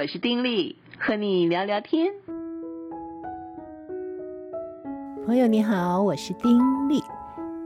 我是丁力，和你聊聊天。朋友你好，我是丁力。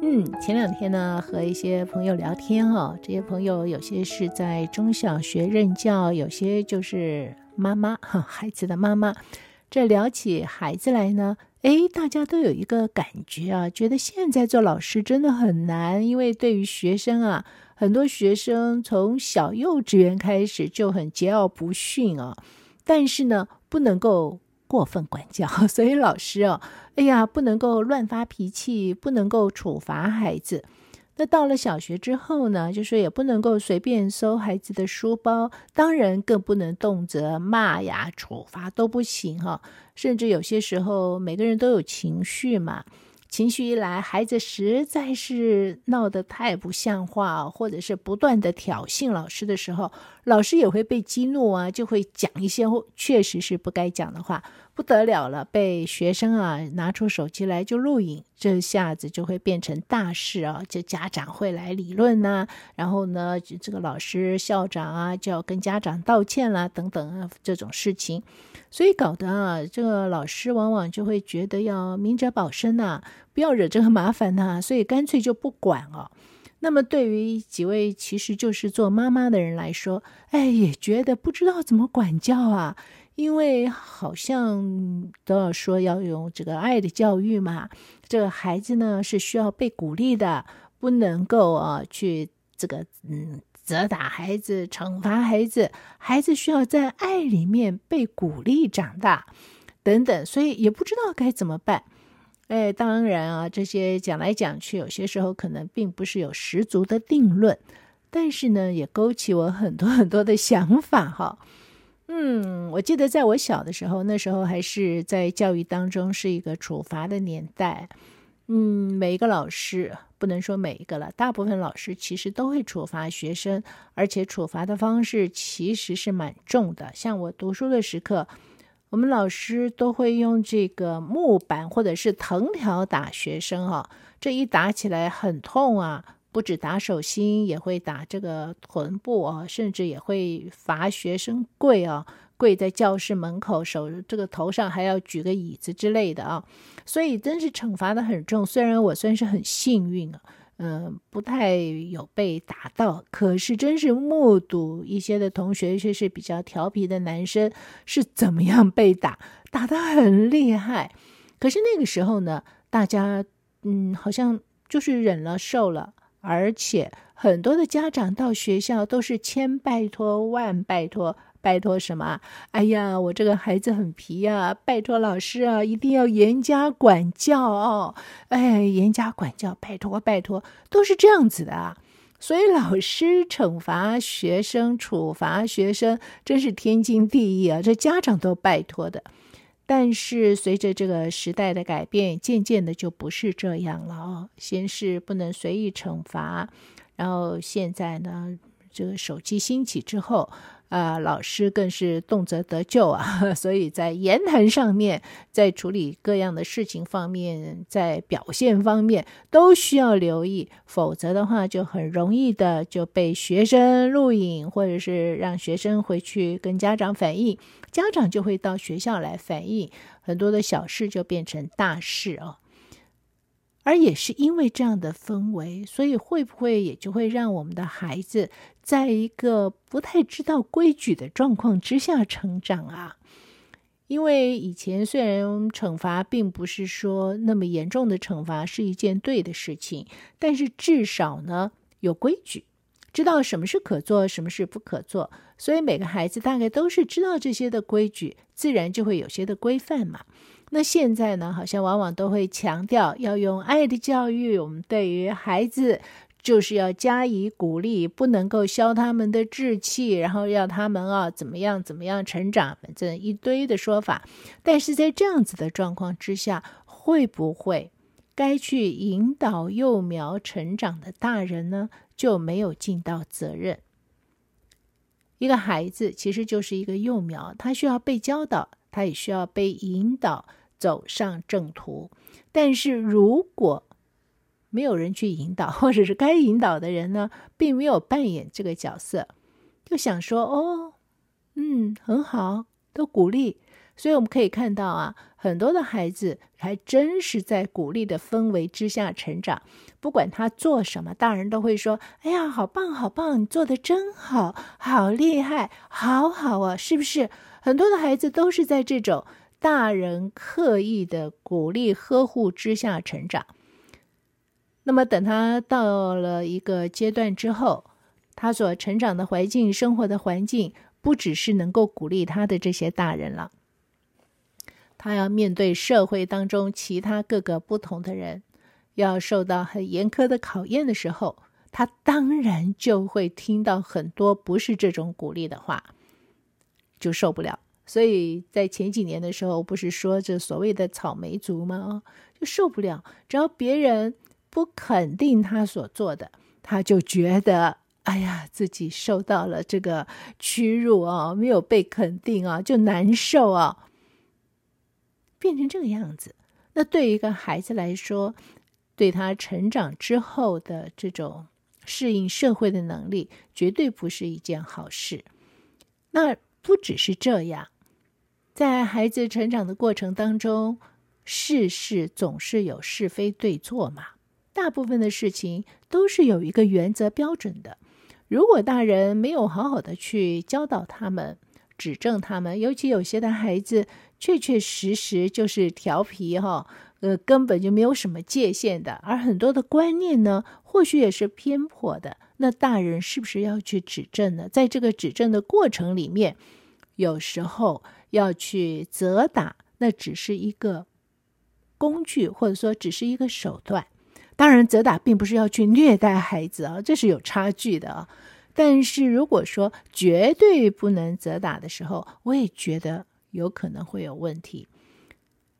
嗯，前两天呢，和一些朋友聊天哦，这些朋友有些是在中小学任教，有些就是妈妈哈，孩子的妈妈。这聊起孩子来呢，哎，大家都有一个感觉啊，觉得现在做老师真的很难，因为对于学生啊，很多学生从小幼稚园开始就很桀骜不驯啊，但是呢，不能够。过分管教，所以老师哦，哎呀，不能够乱发脾气，不能够处罚孩子。那到了小学之后呢，就是也不能够随便搜孩子的书包，当然更不能动辄骂呀、处罚都不行哈。甚至有些时候，每个人都有情绪嘛。情绪一来，孩子实在是闹得太不像话，或者是不断的挑衅老师的时候，老师也会被激怒啊，就会讲一些确实是不该讲的话，不得了了，被学生啊拿出手机来就录影，这下子就会变成大事啊，就家长会来理论呐、然后呢，这个老师校长啊就要跟家长道歉啦，等等啊这种事情。所以搞得啊，这个老师往往就会觉得要明哲保身呐、不要惹这个麻烦呐、所以干脆就不管哦。那么对于几位其实就是做妈妈的人来说，哎，也觉得不知道怎么管教啊，因为好像都要说要用这个爱的教育嘛，这个孩子呢是需要被鼓励的，不能够啊去这个嗯。责打孩子，惩罚孩子，孩子需要在爱里面被鼓励长大，等等，所以也不知道该怎么办。哎，当然啊，这些讲来讲去，有些时候可能并不是有十足的定论，但是呢，也勾起我很多很多的想法哈。嗯，我记得在我小的时候，那时候还是在教育当中是一个处罚的年代。嗯，每一个老师。不能说每一个了，大部分老师其实都会处罚学生，而且处罚的方式其实是蛮重的。像我读书的时刻，我们老师都会用这个木板或者是藤条打学生哈，这一打起来很痛啊，不止打手心，也会打这个臀部啊，甚至也会罚学生跪啊。跪在教室门口，手这个头上还要举个椅子之类的啊，所以真是惩罚的很重。虽然我算是很幸运啊，嗯、不太有被打到，可是真是目睹一些的同学，却是比较调皮的男生是怎么样被打，打得很厉害。可是那个时候呢，大家嗯，好像就是忍了受了，而且很多的家长到学校都是千拜托万拜托。拜托什么？哎呀，我这个孩子很皮呀！拜托老师啊，一定要严加管教哦！哎，严加管教，拜托拜托，都是这样子的啊。所以老师惩罚学生、处罚学生，真是天经地义啊！这家长都拜托的。但是随着这个时代的改变，渐渐的就不是这样了哦。先是不能随意惩罚，然后现在呢，这个手机兴起之后。啊，老师更是动辄得咎啊，所以在言谈上面，在处理各样的事情方面，在表现方面都需要留意，否则的话就很容易的就被学生录影，或者是让学生回去跟家长反映，家长就会到学校来反映，很多的小事就变成大事哦。而也是因为这样的氛围，所以会不会也就会让我们的孩子在一个不太知道规矩的状况之下成长啊？因为以前虽然惩罚并不是说那么严重的惩罚是一件对的事情，但是至少呢有规矩，知道什么是可做，什么是不可做，所以每个孩子大概都是知道这些的规矩，自然就会有些的规范嘛。那现在呢，好像往往都会强调要用爱的教育，我们对于孩子就是要加以鼓励，不能够消他们的志气，然后要他们啊怎么样怎么样成长，反正一堆的说法。但是在这样子的状况之下，会不会该去引导幼苗成长的大人呢，就没有尽到责任？一个孩子其实就是一个幼苗，他需要被教导，他也需要被引导。走上正途，但是如果没有人去引导，或者是该引导的人呢，并没有扮演这个角色，就想说哦，嗯，很好，都鼓励。所以我们可以看到啊，很多的孩子还真是在鼓励的氛围之下成长。不管他做什么，大人都会说：“哎呀，好棒，好棒，你做的真好，好厉害，好好啊，是不是？”很多的孩子都是在这种大人刻意的鼓励呵护之下成长。那么，等他到了一个阶段之后，他所成长的环境、生活的环境，不只是能够鼓励他的这些大人了。他要面对社会当中其他各个不同的人，要受到很严苛的考验的时候，他当然就会听到很多不是这种鼓励的话，就受不了。所以在前几年的时候，不是说这所谓的草莓族吗？就受不了，只要别人不肯定他所做的，他就觉得哎呀，自己受到了这个屈辱啊，没有被肯定啊，就难受啊。变成这个样子，那对于一个孩子来说，对他成长之后的这种适应社会的能力，绝对不是一件好事。那不只是这样，在孩子成长的过程当中，事事总是有是非对错嘛，大部分的事情都是有一个原则标准的。如果大人没有好好的去教导他们，指正他们，尤其有些的孩子。确确实实就是调皮哈，呃，根本就没有什么界限的，而很多的观念呢，或许也是偏颇的。那大人是不是要去指正呢？在这个指正的过程里面，有时候要去责打，那只是一个工具，或者说只是一个手段。当然，责打并不是要去虐待孩子啊，这是有差距的啊。但是如果说绝对不能责打的时候，我也觉得。有可能会有问题，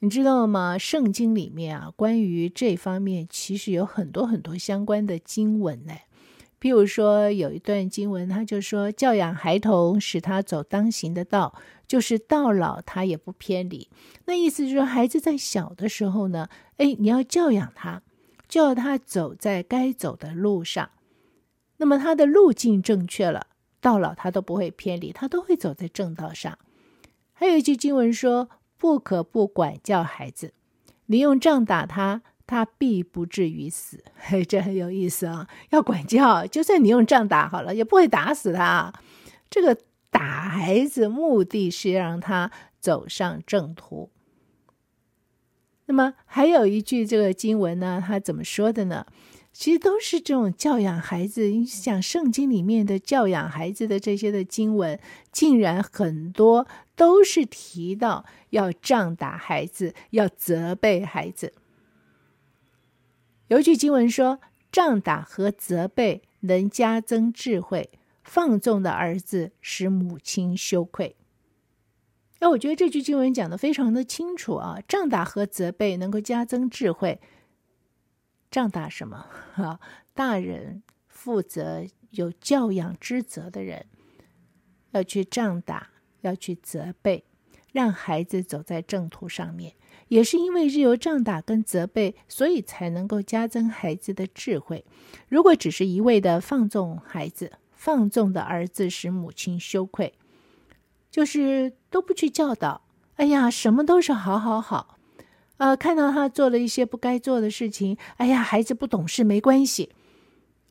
你知道吗？圣经里面啊，关于这方面其实有很多很多相关的经文呢。譬如说，有一段经文，他就说：“教养孩童，使他走当行的道，就是到老他也不偏离。”那意思就是说，孩子在小的时候呢，哎，你要教养他，叫他走在该走的路上。那么他的路径正确了，到老他都不会偏离，他都会走在正道上。还有一句经文说：“不可不管教孩子，你用杖打他，他必不至于死。”嘿，这很有意思啊！要管教，就算你用杖打好了，也不会打死他。这个打孩子，目的是让他走上正途。那么还有一句这个经文呢，他怎么说的呢？其实都是这种教养孩子，你想圣经里面的教养孩子的这些的经文，竟然很多都是提到要杖打孩子，要责备孩子。有一句经文说：“仗打和责备能加增智慧，放纵的儿子使母亲羞愧。”那我觉得这句经文讲的非常的清楚啊，仗打和责备能够加增智慧。仗打什么？哈，大人负责有教养之责的人，要去仗打，要去责备，让孩子走在正途上面。也是因为日由仗打跟责备，所以才能够加增孩子的智慧。如果只是一味的放纵孩子，放纵的儿子使母亲羞愧，就是都不去教导。哎呀，什么都是好好好。呃，看到他做了一些不该做的事情，哎呀，孩子不懂事没关系。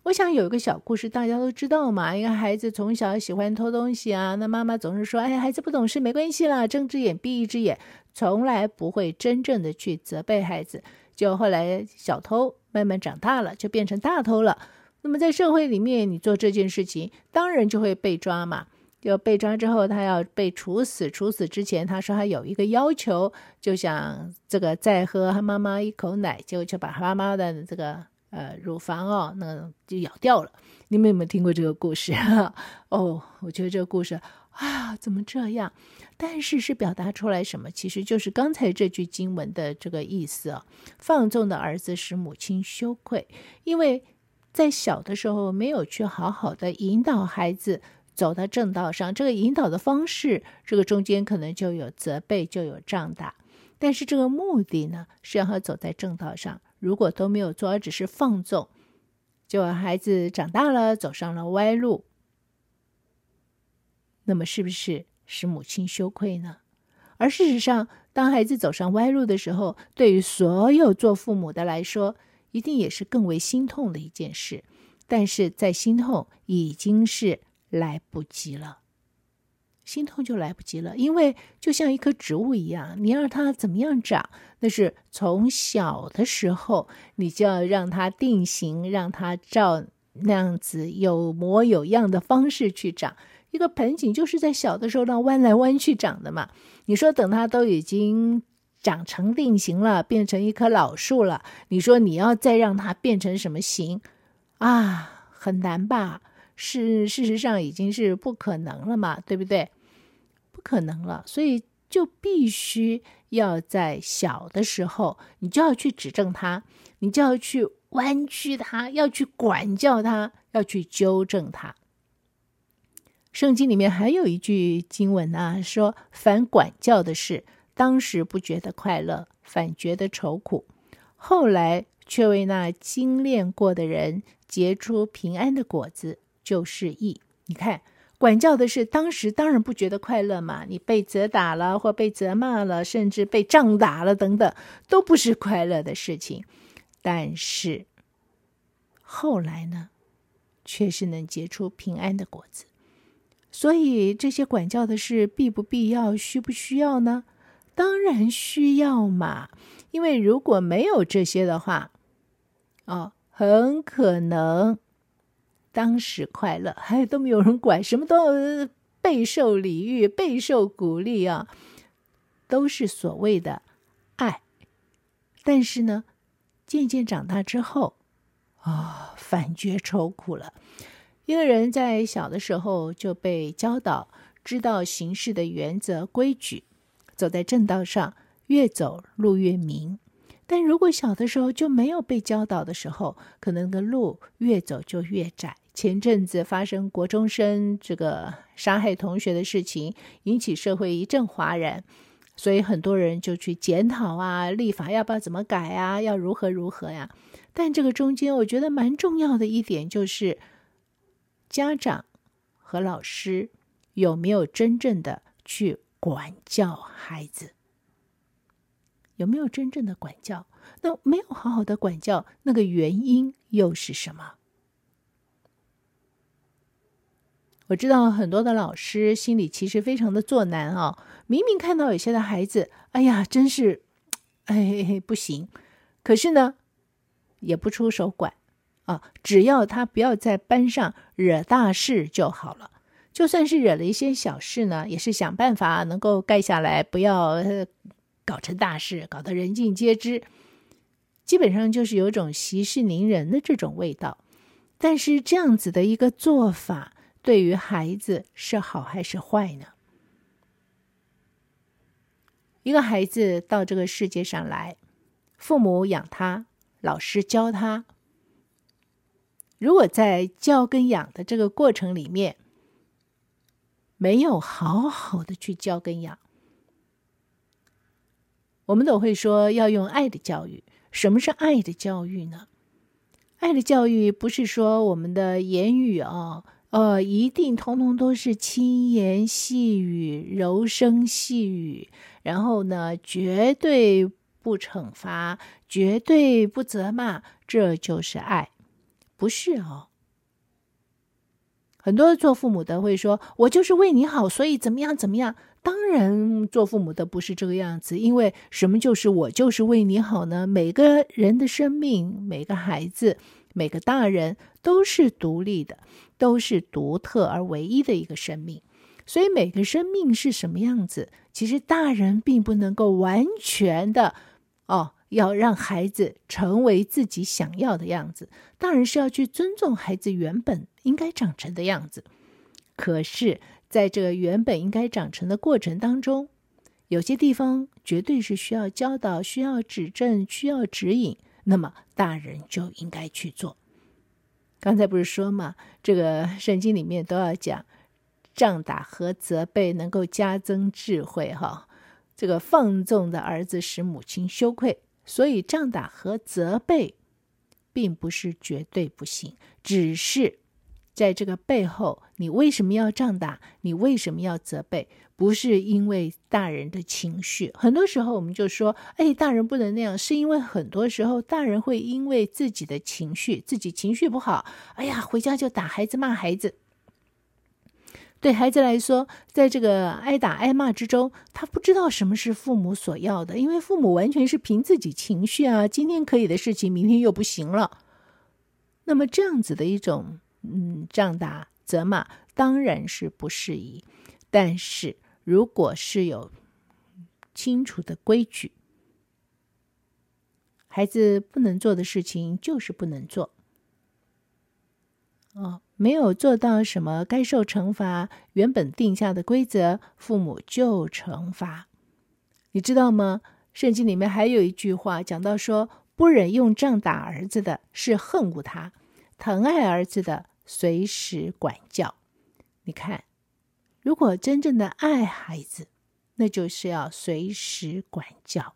我想有一个小故事，大家都知道嘛。一个孩子从小喜欢偷东西啊，那妈妈总是说：“哎呀，孩子不懂事没关系啦，睁只眼闭一只眼，从来不会真正的去责备孩子。”就后来小偷慢慢长大了，就变成大偷了。那么在社会里面，你做这件事情，当然就会被抓嘛。就被抓之后，他要被处死。处死之前，他说他有一个要求，就想这个再喝他妈妈一口奶，结果就把他妈妈的这个呃乳房哦，那就咬掉了。你们有没有听过这个故事？哦，我觉得这个故事啊，怎么这样？但是是表达出来什么？其实就是刚才这句经文的这个意思啊。放纵的儿子使母亲羞愧，因为在小的时候没有去好好的引导孩子。走到正道上，这个引导的方式，这个中间可能就有责备，就有仗打，但是这个目的呢，是让他走在正道上。如果都没有做，而只是放纵，就孩子长大了，走上了歪路，那么是不是使母亲羞愧呢？而事实上，当孩子走上歪路的时候，对于所有做父母的来说，一定也是更为心痛的一件事。但是在心痛已经是来不及了，心痛就来不及了，因为就像一棵植物一样，你让它怎么样长，那是从小的时候，你就要让它定型，让它照那样子有模有样的方式去长。一个盆景就是在小的时候让弯来弯去长的嘛。你说等它都已经长成定型了，变成一棵老树了，你说你要再让它变成什么形？啊，很难吧？是，事实上已经是不可能了嘛，对不对？不可能了，所以就必须要在小的时候，你就要去指正它，你就要去弯曲它，要去管教它，要去纠正它。圣经里面还有一句经文啊，说：“凡管教的事，当时不觉得快乐，反觉得愁苦；后来却为那精炼过的人。”结出平安的果子就是义。你看，管教的事，当时当然不觉得快乐嘛。你被责打了，或被责骂了，甚至被杖打了，等等，都不是快乐的事情。但是后来呢，却是能结出平安的果子。所以这些管教的事必不必要，需不需要呢？当然需要嘛。因为如果没有这些的话，哦。很可能当时快乐，还都没有人管，什么都备受礼遇、备受鼓励啊，都是所谓的爱。但是呢，渐渐长大之后，啊、反觉愁苦了。一个人在小的时候就被教导，知道行事的原则规矩，走在正道上，越走路越明。但如果小的时候就没有被教导的时候，可能的路越走就越窄。前阵子发生国中生这个杀害同学的事情，引起社会一阵哗然，所以很多人就去检讨啊，立法要不要怎么改啊，要如何如何呀？但这个中间，我觉得蛮重要的一点就是，家长和老师有没有真正的去管教孩子？有没有真正的管教？那没有好好的管教，那个原因又是什么？我知道很多的老师心里其实非常的作难啊、明明看到有些的孩子，哎呀，真是，哎，不行。可是呢，也不出手管啊，只要他不要在班上惹大事就好了。就算是惹了一些小事呢，也是想办法能够盖下来，不要。搞成大事，搞得人尽皆知，基本上就是有种息事宁人的这种味道。但是这样子的一个做法，对于孩子是好还是坏呢？一个孩子到这个世界上来，父母养他，老师教他。如果在教跟养的这个过程里面，没有好好的去教跟养。我们都会说要用爱的教育。什么是爱的教育呢？爱的教育不是说我们的言语啊，呃，一定通通都是轻言细语、柔声细语，然后呢，绝对不惩罚，绝对不责骂，这就是爱，不是哦。很多做父母的会说：“我就是为你好，所以怎么样怎么样。”当然，做父母的不是这个样子，因为什么就是我就是为你好呢？每个人的生命，每个孩子，每个大人都是独立的，都是独特而唯一的一个生命。所以每个生命是什么样子，其实大人并不能够完全的哦，要让孩子成为自己想要的样子。大人是要去尊重孩子原本应该长成的样子，可是。在这个原本应该长成的过程当中，有些地方绝对是需要教导、需要指正、需要指引，那么大人就应该去做。刚才不是说嘛，这个圣经里面都要讲，杖打和责备能够加增智慧，哈，这个放纵的儿子使母亲羞愧，所以仗打和责备并不是绝对不行，只是在这个背后，你为什么要仗打？你为什么要责备？不是因为大人的情绪。很多时候我们就说：“哎，大人不能那样。”是因为很多时候大人会因为自己的情绪，自己情绪不好，哎呀，回家就打孩子、骂孩子。对孩子来说，在这个挨打挨骂之中，他不知道什么是父母所要的，因为父母完全是凭自己情绪啊，今天可以的事情，明天又不行了。那么这样子的一种嗯，仗打责骂当然是不适宜，但是如果是有清楚的规矩，孩子不能做的事情就是不能做。哦，没有做到什么该受惩罚，原本定下的规则，父母就惩罚。你知道吗？圣经里面还有一句话讲到说，不忍用杖打儿子的是恨恶他，疼爱儿子的随时管教。你看，如果真正的爱孩子，那就是要随时管教，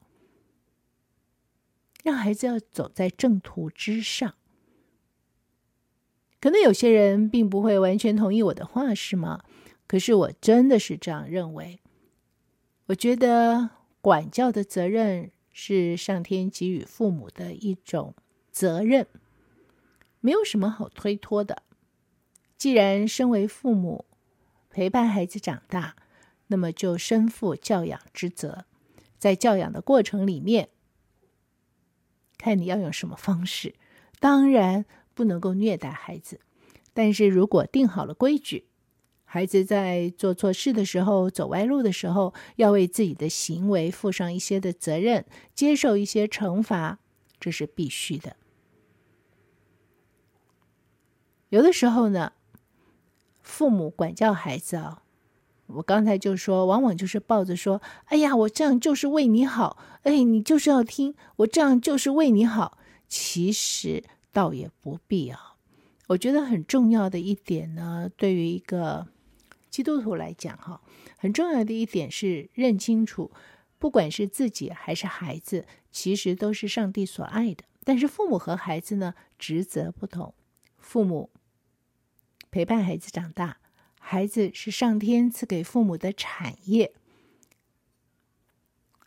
让孩子要走在正途之上。可能有些人并不会完全同意我的话，是吗？可是我真的是这样认为。我觉得管教的责任是上天给予父母的一种责任，没有什么好推脱的。既然身为父母，陪伴孩子长大，那么就身负教养之责。在教养的过程里面，看你要用什么方式。当然。不能够虐待孩子，但是如果定好了规矩，孩子在做错事的时候、走歪路的时候，要为自己的行为负上一些的责任，接受一些惩罚，这是必须的。有的时候呢，父母管教孩子啊，我刚才就说，往往就是抱着说：“哎呀，我这样就是为你好，哎，你就是要听，我这样就是为你好。”其实。倒也不必啊，我觉得很重要的一点呢，对于一个基督徒来讲，哈，很重要的一点是认清楚，不管是自己还是孩子，其实都是上帝所爱的。但是父母和孩子呢，职责不同，父母陪伴孩子长大，孩子是上天赐给父母的产业，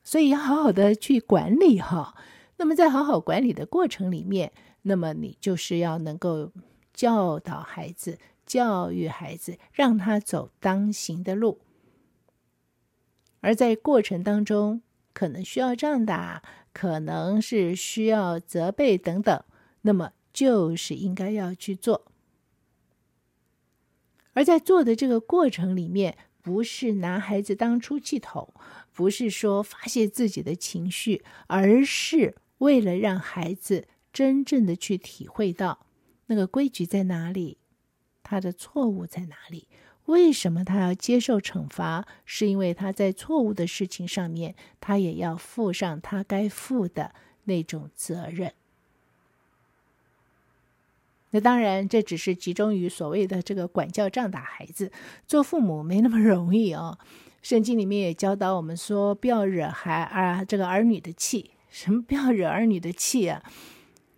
所以要好好的去管理哈。那么在好好管理的过程里面，那么你就是要能够教导孩子、教育孩子，让他走当行的路。而在过程当中，可能需要仗打，可能是需要责备等等，那么就是应该要去做。而在做的这个过程里面，不是拿孩子当出气筒，不是说发泄自己的情绪，而是为了让孩子。真正的去体会到那个规矩在哪里，他的错误在哪里？为什么他要接受惩罚？是因为他在错误的事情上面，他也要负上他该负的那种责任。那当然，这只是集中于所谓的这个管教杖打孩子。做父母没那么容易哦。圣经里面也教导我们说，不要惹孩啊这个儿女的气。什么不要惹儿女的气啊？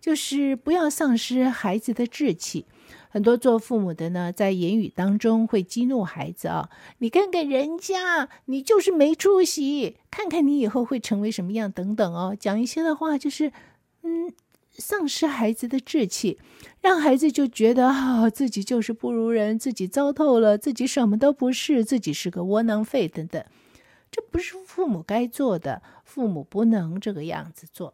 就是不要丧失孩子的志气。很多做父母的呢，在言语当中会激怒孩子啊！你看看人家，你就是没出息，看看你以后会成为什么样等等哦，讲一些的话就是，嗯，丧失孩子的志气，让孩子就觉得啊、哦，自己就是不如人，自己糟透了，自己什么都不是，自己是个窝囊废等等。这不是父母该做的，父母不能这个样子做。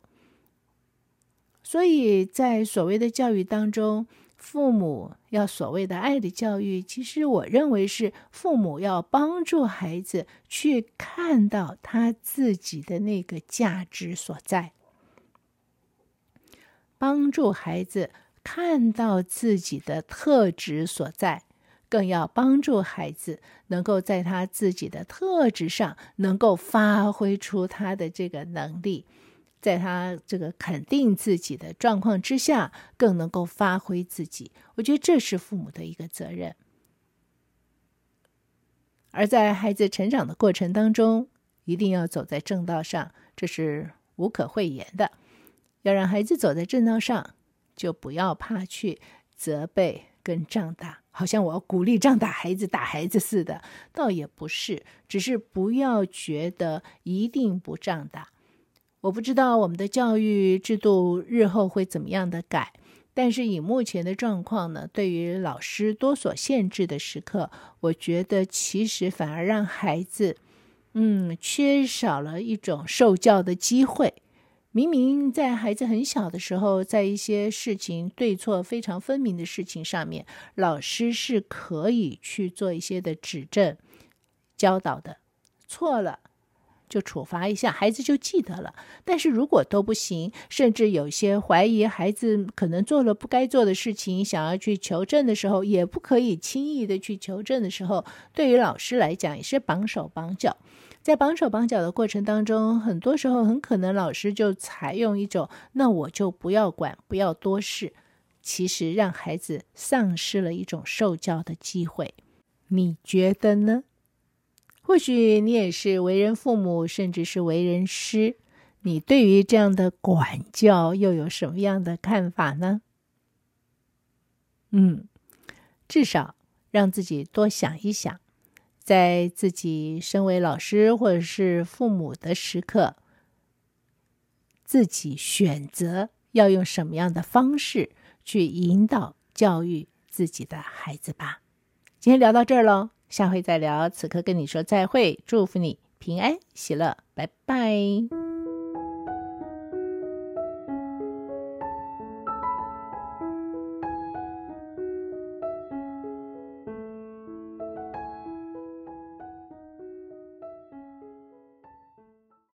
所以在所谓的教育当中，父母要所谓的爱的教育，其实我认为是父母要帮助孩子去看到他自己的那个价值所在，帮助孩子看到自己的特质所在，更要帮助孩子能够在他自己的特质上能够发挥出他的这个能力。在他这个肯定自己的状况之下，更能够发挥自己。我觉得这是父母的一个责任。而在孩子成长的过程当中，一定要走在正道上，这是无可讳言的。要让孩子走在正道上，就不要怕去责备跟仗打。好像我要鼓励仗打孩子、打孩子似的，倒也不是，只是不要觉得一定不仗打。我不知道我们的教育制度日后会怎么样的改，但是以目前的状况呢，对于老师多所限制的时刻，我觉得其实反而让孩子，嗯，缺少了一种受教的机会。明明在孩子很小的时候，在一些事情对错非常分明的事情上面，老师是可以去做一些的指正、教导的。错了就处罚一下，孩子就记得了。但是如果都不行，甚至有些怀疑孩子可能做了不该做的事情，想要去求证的时候，也不可以轻易的去求证的时候，对于老师来讲也是绑手绑脚。在绑手绑脚的过程当中，很多时候很可能老师就采用一种“那我就不要管，不要多事”，其实让孩子丧失了一种受教的机会。你觉得呢？或许你也是为人父母，甚至是为人师，你对于这样的管教又有什么样的看法呢？嗯，至少让自己多想一想。在自己身为老师或者是父母的时刻，自己选择要用什么样的方式去引导教育自己的孩子吧。今天聊到这儿喽，下回再聊。此刻跟你说再会，祝福你平安喜乐，拜拜。